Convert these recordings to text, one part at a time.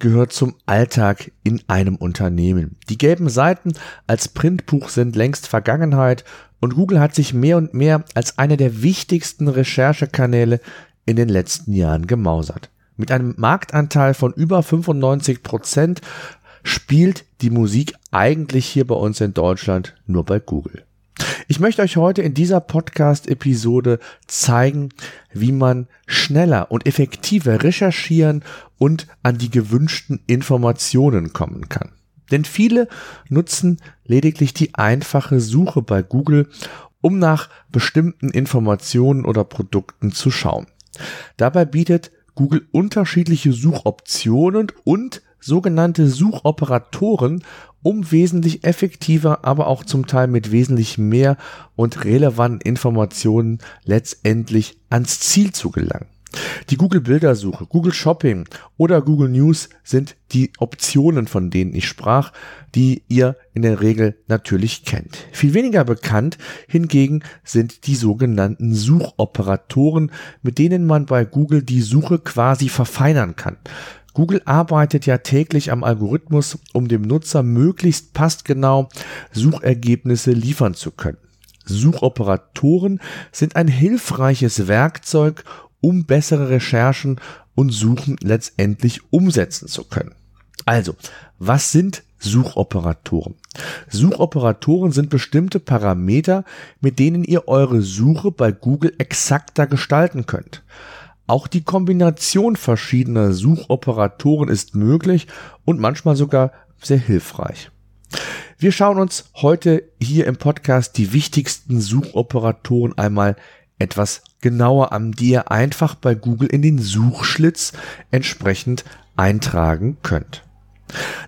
gehört zum Alltag in einem Unternehmen. Die gelben Seiten als Printbuch sind längst Vergangenheit und Google hat sich mehr und mehr als einer der wichtigsten Recherchekanäle in den letzten Jahren gemausert. Mit einem Marktanteil von über 95 Prozent spielt die Musik eigentlich hier bei uns in Deutschland nur bei Google. Ich möchte euch heute in dieser Podcast-Episode zeigen, wie man schneller und effektiver recherchieren und an die gewünschten Informationen kommen kann. Denn viele nutzen lediglich die einfache Suche bei Google, um nach bestimmten Informationen oder Produkten zu schauen. Dabei bietet Google unterschiedliche Suchoptionen und sogenannte Suchoperatoren, um wesentlich effektiver, aber auch zum Teil mit wesentlich mehr und relevanten Informationen letztendlich ans Ziel zu gelangen. Die Google Bildersuche, Google Shopping oder Google News sind die Optionen, von denen ich sprach, die ihr in der Regel natürlich kennt. Viel weniger bekannt hingegen sind die sogenannten Suchoperatoren, mit denen man bei Google die Suche quasi verfeinern kann. Google arbeitet ja täglich am Algorithmus, um dem Nutzer möglichst passgenau Suchergebnisse liefern zu können. Suchoperatoren sind ein hilfreiches Werkzeug, um bessere Recherchen und Suchen letztendlich umsetzen zu können. Also, was sind Suchoperatoren? Suchoperatoren sind bestimmte Parameter, mit denen ihr eure Suche bei Google exakter gestalten könnt. Auch die Kombination verschiedener Suchoperatoren ist möglich und manchmal sogar sehr hilfreich. Wir schauen uns heute hier im Podcast die wichtigsten Suchoperatoren einmal etwas genauer an, die ihr einfach bei Google in den Suchschlitz entsprechend eintragen könnt.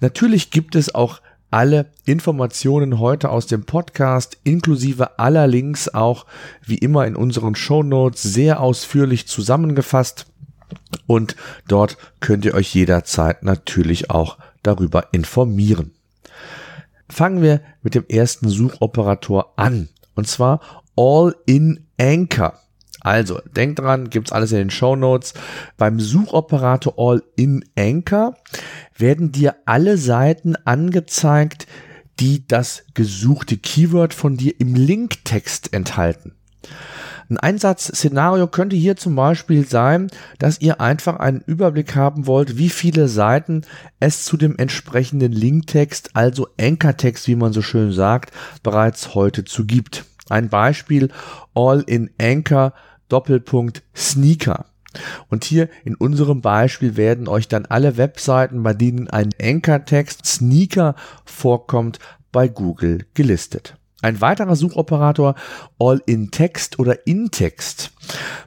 Natürlich gibt es auch alle Informationen heute aus dem Podcast inklusive aller Links auch wie immer in unseren Show sehr ausführlich zusammengefasst und dort könnt ihr euch jederzeit natürlich auch darüber informieren. Fangen wir mit dem ersten Suchoperator an und zwar All in Anchor. Also, denkt dran, gibt's alles in den Show Notes. Beim Suchoperator All in Anchor werden dir alle Seiten angezeigt, die das gesuchte Keyword von dir im Linktext enthalten. Ein Einsatzszenario könnte hier zum Beispiel sein, dass ihr einfach einen Überblick haben wollt, wie viele Seiten es zu dem entsprechenden Linktext, also Anchor-Text, wie man so schön sagt, bereits heute zu gibt. Ein Beispiel All in Anchor Doppelpunkt Sneaker. Und hier in unserem Beispiel werden euch dann alle Webseiten, bei denen ein Anchor-Text Sneaker vorkommt, bei Google gelistet. Ein weiterer Suchoperator All-in-Text oder In-Text.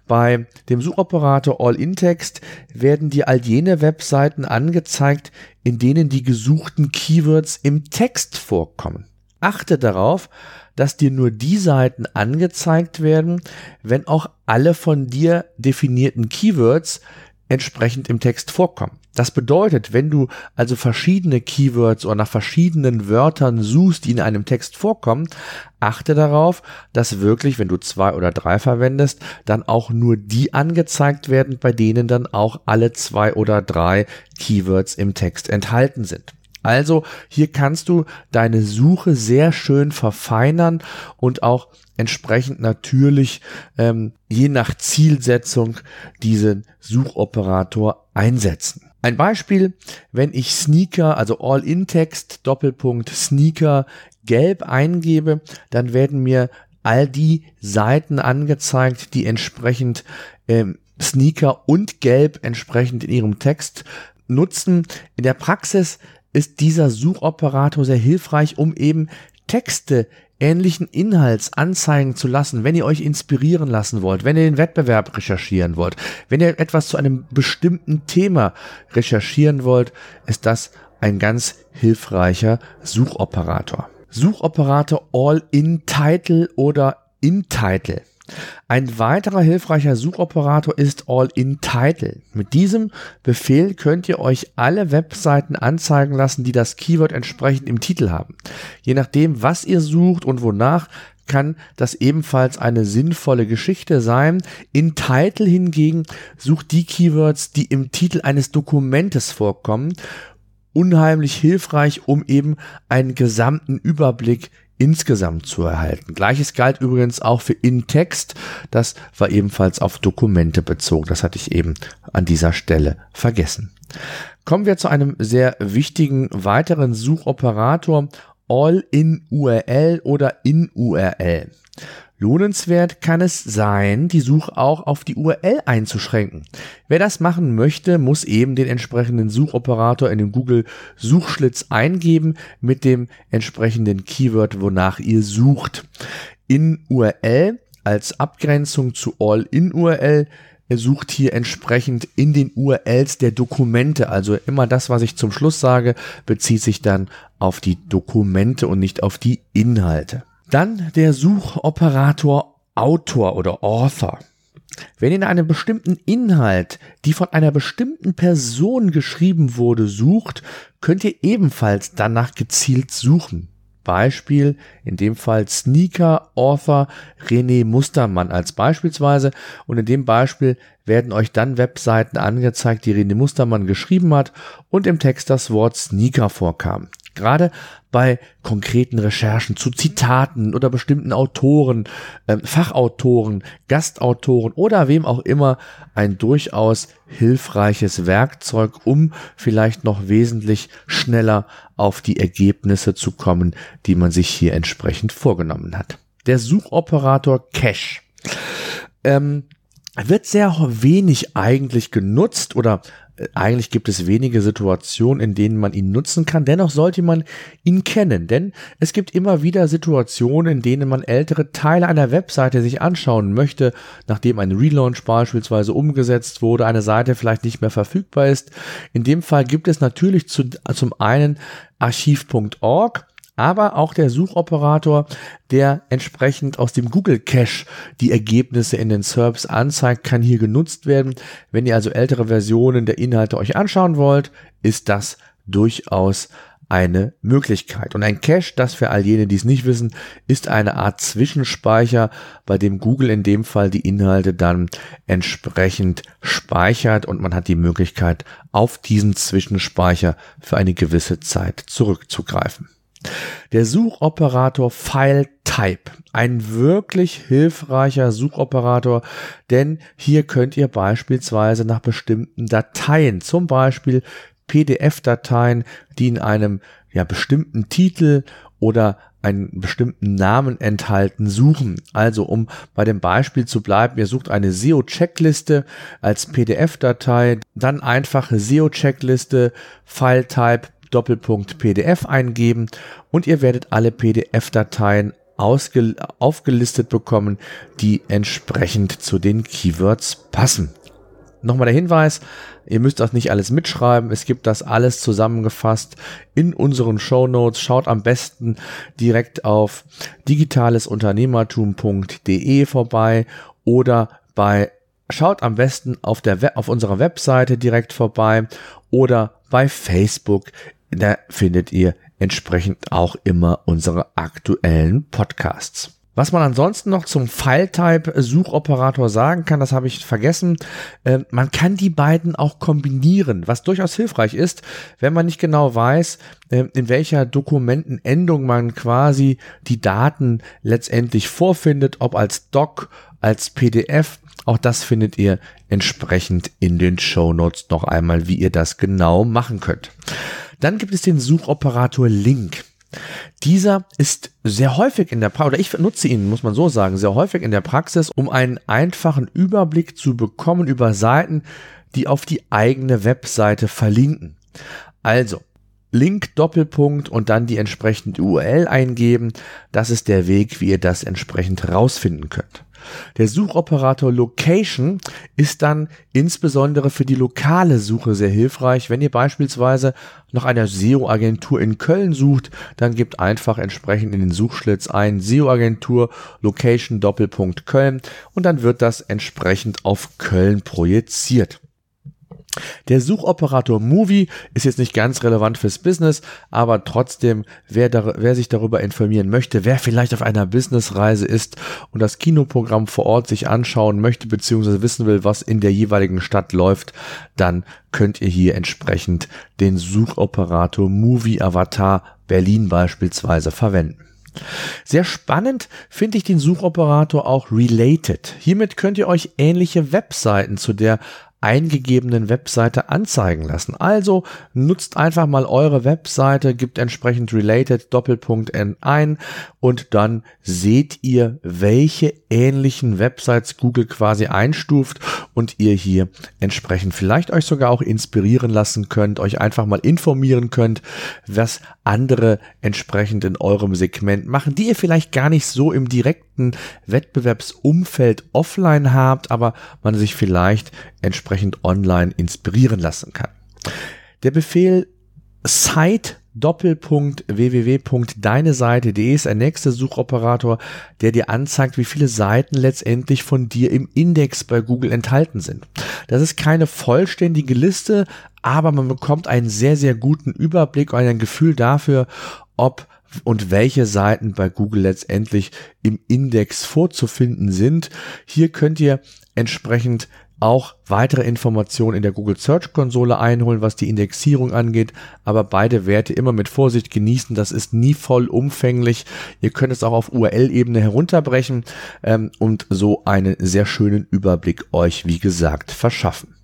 Bei dem Suchoperator All-in-Text werden dir all jene Webseiten angezeigt, in denen die gesuchten Keywords im Text vorkommen. Achte darauf, dass dir nur die Seiten angezeigt werden, wenn auch alle von dir definierten Keywords entsprechend im Text vorkommen. Das bedeutet, wenn du also verschiedene Keywords oder nach verschiedenen Wörtern suchst, die in einem Text vorkommen, achte darauf, dass wirklich, wenn du zwei oder drei verwendest, dann auch nur die angezeigt werden, bei denen dann auch alle zwei oder drei Keywords im Text enthalten sind. Also hier kannst du deine Suche sehr schön verfeinern und auch entsprechend natürlich ähm, je nach Zielsetzung diesen Suchoperator einsetzen. Ein Beispiel, wenn ich Sneaker, also All-in-Text, Doppelpunkt Sneaker gelb eingebe, dann werden mir all die Seiten angezeigt, die entsprechend ähm, Sneaker und gelb entsprechend in ihrem Text nutzen. In der Praxis ist dieser Suchoperator sehr hilfreich, um eben Texte ähnlichen Inhalts anzeigen zu lassen, wenn ihr euch inspirieren lassen wollt, wenn ihr den Wettbewerb recherchieren wollt, wenn ihr etwas zu einem bestimmten Thema recherchieren wollt, ist das ein ganz hilfreicher Suchoperator. Suchoperator All-in-Title oder in-Title. Ein weiterer hilfreicher Suchoperator ist All-in-Title. Mit diesem Befehl könnt ihr euch alle Webseiten anzeigen lassen, die das Keyword entsprechend im Titel haben. Je nachdem, was ihr sucht und wonach, kann das ebenfalls eine sinnvolle Geschichte sein. In Title hingegen sucht die Keywords, die im Titel eines Dokumentes vorkommen unheimlich hilfreich, um eben einen gesamten Überblick insgesamt zu erhalten. Gleiches galt übrigens auch für In-Text. Das war ebenfalls auf Dokumente bezogen. Das hatte ich eben an dieser Stelle vergessen. Kommen wir zu einem sehr wichtigen weiteren Suchoperator All-in-URL oder in-URL. Lohnenswert kann es sein, die Suche auch auf die URL einzuschränken. Wer das machen möchte, muss eben den entsprechenden Suchoperator in den Google Suchschlitz eingeben mit dem entsprechenden Keyword, wonach ihr sucht. In URL als Abgrenzung zu All-in-URL er sucht hier entsprechend in den URLs der Dokumente. Also immer das, was ich zum Schluss sage, bezieht sich dann auf die Dokumente und nicht auf die Inhalte. Dann der Suchoperator Autor oder Author. Wenn ihr in einem bestimmten Inhalt, die von einer bestimmten Person geschrieben wurde, sucht, könnt ihr ebenfalls danach gezielt suchen. Beispiel, in dem Fall Sneaker Author René Mustermann als beispielsweise und in dem Beispiel werden euch dann Webseiten angezeigt, die René Mustermann geschrieben hat und im Text das Wort Sneaker vorkam. Gerade bei konkreten Recherchen zu Zitaten oder bestimmten Autoren, äh, Fachautoren, Gastautoren oder wem auch immer ein durchaus hilfreiches Werkzeug, um vielleicht noch wesentlich schneller auf die Ergebnisse zu kommen, die man sich hier entsprechend vorgenommen hat. Der Suchoperator Cache. Ähm, wird sehr wenig eigentlich genutzt oder eigentlich gibt es wenige Situationen, in denen man ihn nutzen kann. Dennoch sollte man ihn kennen, denn es gibt immer wieder Situationen, in denen man ältere Teile einer Webseite sich anschauen möchte, nachdem ein Relaunch beispielsweise umgesetzt wurde, eine Seite vielleicht nicht mehr verfügbar ist. In dem Fall gibt es natürlich zu, zum einen archiv.org, aber auch der Suchoperator, der entsprechend aus dem Google Cache die Ergebnisse in den SERPs anzeigt, kann hier genutzt werden. Wenn ihr also ältere Versionen der Inhalte euch anschauen wollt, ist das durchaus eine Möglichkeit. Und ein Cache, das für all jene, die es nicht wissen, ist eine Art Zwischenspeicher, bei dem Google in dem Fall die Inhalte dann entsprechend speichert und man hat die Möglichkeit, auf diesen Zwischenspeicher für eine gewisse Zeit zurückzugreifen. Der Suchoperator FileType, ein wirklich hilfreicher Suchoperator, denn hier könnt ihr beispielsweise nach bestimmten Dateien, zum Beispiel PDF-Dateien, die in einem ja, bestimmten Titel oder einen bestimmten Namen enthalten, suchen. Also um bei dem Beispiel zu bleiben, ihr sucht eine SEO-Checkliste als PDF-Datei, dann einfach SEO-Checkliste, File-Type, Doppelpunkt PDF eingeben und ihr werdet alle PDF-Dateien aufgelistet bekommen, die entsprechend zu den Keywords passen. Nochmal der Hinweis, ihr müsst das nicht alles mitschreiben, es gibt das alles zusammengefasst in unseren Show Notes. Schaut am besten direkt auf digitalesunternehmertum.de vorbei oder bei Schaut am besten auf, der auf unserer Webseite direkt vorbei oder bei Facebook da findet ihr entsprechend auch immer unsere aktuellen Podcasts. Was man ansonsten noch zum File-Type-Suchoperator sagen kann, das habe ich vergessen. Äh, man kann die beiden auch kombinieren, was durchaus hilfreich ist, wenn man nicht genau weiß, äh, in welcher Dokumentenendung man quasi die Daten letztendlich vorfindet, ob als Doc, als PDF. Auch das findet ihr entsprechend in den Show Notes noch einmal, wie ihr das genau machen könnt. Dann gibt es den Suchoperator Link. Dieser ist sehr häufig in der Praxis, oder ich nutze ihn, muss man so sagen, sehr häufig in der Praxis, um einen einfachen Überblick zu bekommen über Seiten, die auf die eigene Webseite verlinken. Also, Link Doppelpunkt und dann die entsprechende URL eingeben. Das ist der Weg, wie ihr das entsprechend rausfinden könnt. Der Suchoperator Location ist dann insbesondere für die lokale Suche sehr hilfreich. Wenn ihr beispielsweise nach einer SEO-Agentur in Köln sucht, dann gebt einfach entsprechend in den Suchschlitz ein SEO-Agentur Location Doppelpunkt Köln und dann wird das entsprechend auf Köln projiziert. Der Suchoperator Movie ist jetzt nicht ganz relevant fürs Business, aber trotzdem, wer, da, wer sich darüber informieren möchte, wer vielleicht auf einer Businessreise ist und das Kinoprogramm vor Ort sich anschauen möchte, beziehungsweise wissen will, was in der jeweiligen Stadt läuft, dann könnt ihr hier entsprechend den Suchoperator Movie Avatar Berlin beispielsweise verwenden. Sehr spannend finde ich den Suchoperator auch Related. Hiermit könnt ihr euch ähnliche Webseiten zu der eingegebenen Webseite anzeigen lassen. Also nutzt einfach mal eure Webseite, gibt entsprechend related Doppelpunkt N ein und dann seht ihr, welche ähnlichen Websites Google quasi einstuft und ihr hier entsprechend vielleicht euch sogar auch inspirieren lassen könnt, euch einfach mal informieren könnt, was andere entsprechend in eurem Segment machen, die ihr vielleicht gar nicht so im direkten Wettbewerbsumfeld offline habt, aber man sich vielleicht entsprechend online inspirieren lassen kann. Der Befehl Site Doppelpunkt www.deineseite.de ist ein nächster Suchoperator, der dir anzeigt, wie viele Seiten letztendlich von dir im Index bei Google enthalten sind. Das ist keine vollständige Liste, aber man bekommt einen sehr, sehr guten Überblick und ein Gefühl dafür, ob und welche Seiten bei Google letztendlich im Index vorzufinden sind. Hier könnt ihr entsprechend auch weitere Informationen in der Google Search Konsole einholen, was die Indexierung angeht, aber beide Werte immer mit Vorsicht genießen. Das ist nie vollumfänglich. Ihr könnt es auch auf URL-Ebene herunterbrechen ähm, und so einen sehr schönen Überblick euch, wie gesagt, verschaffen.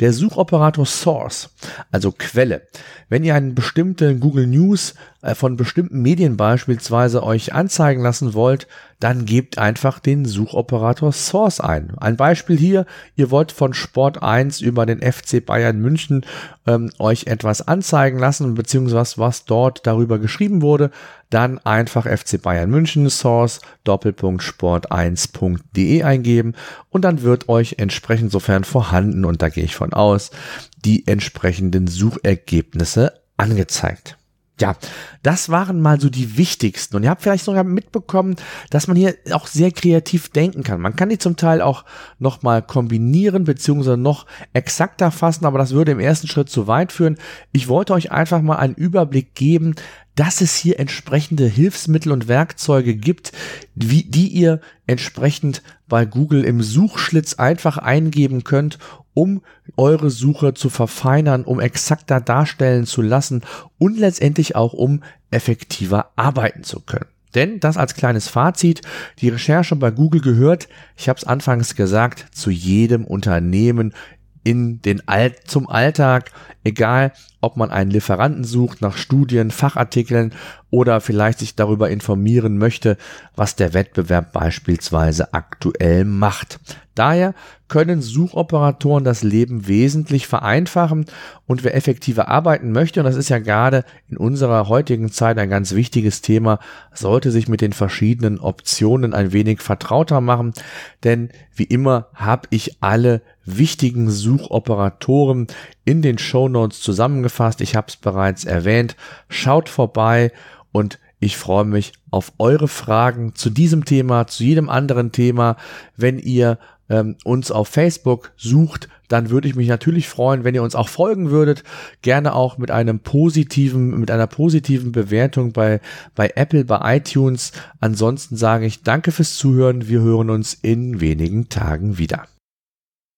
Der Suchoperator Source, also Quelle. Wenn ihr einen bestimmten Google News äh, von bestimmten Medien beispielsweise euch anzeigen lassen wollt, dann gebt einfach den Suchoperator Source ein. Ein Beispiel hier, ihr wollt von Sport 1 über den FC Bayern München ähm, euch etwas anzeigen lassen, beziehungsweise was dort darüber geschrieben wurde, dann einfach FC Bayern München Source Doppelpunkt Sport1.de eingeben und dann wird euch entsprechend sofern vorhanden und da gehe ich von aus, die entsprechenden Suchergebnisse angezeigt. Ja, das waren mal so die wichtigsten. Und ihr habt vielleicht sogar mitbekommen, dass man hier auch sehr kreativ denken kann. Man kann die zum Teil auch nochmal kombinieren, beziehungsweise noch exakter fassen, aber das würde im ersten Schritt zu weit führen. Ich wollte euch einfach mal einen Überblick geben, dass es hier entsprechende Hilfsmittel und Werkzeuge gibt, wie, die ihr entsprechend bei Google im Suchschlitz einfach eingeben könnt, um eure Suche zu verfeinern, um exakter darstellen zu lassen und letztendlich auch um effektiver arbeiten zu können. Denn das als kleines Fazit, die Recherche bei Google gehört, ich habe es anfangs gesagt, zu jedem Unternehmen in den All zum Alltag, egal ob man einen Lieferanten sucht nach Studien, Fachartikeln oder vielleicht sich darüber informieren möchte, was der Wettbewerb beispielsweise aktuell macht. Daher können Suchoperatoren das Leben wesentlich vereinfachen und wer effektiver arbeiten möchte, und das ist ja gerade in unserer heutigen Zeit ein ganz wichtiges Thema, sollte sich mit den verschiedenen Optionen ein wenig vertrauter machen, denn wie immer habe ich alle wichtigen Suchoperatoren in den Show Notes zusammengefasst. Ich habe es bereits erwähnt. Schaut vorbei und ich freue mich auf eure Fragen zu diesem Thema, zu jedem anderen Thema. Wenn ihr ähm, uns auf Facebook sucht, dann würde ich mich natürlich freuen, wenn ihr uns auch folgen würdet. Gerne auch mit einem positiven, mit einer positiven Bewertung bei, bei Apple, bei iTunes. Ansonsten sage ich danke fürs Zuhören. Wir hören uns in wenigen Tagen wieder.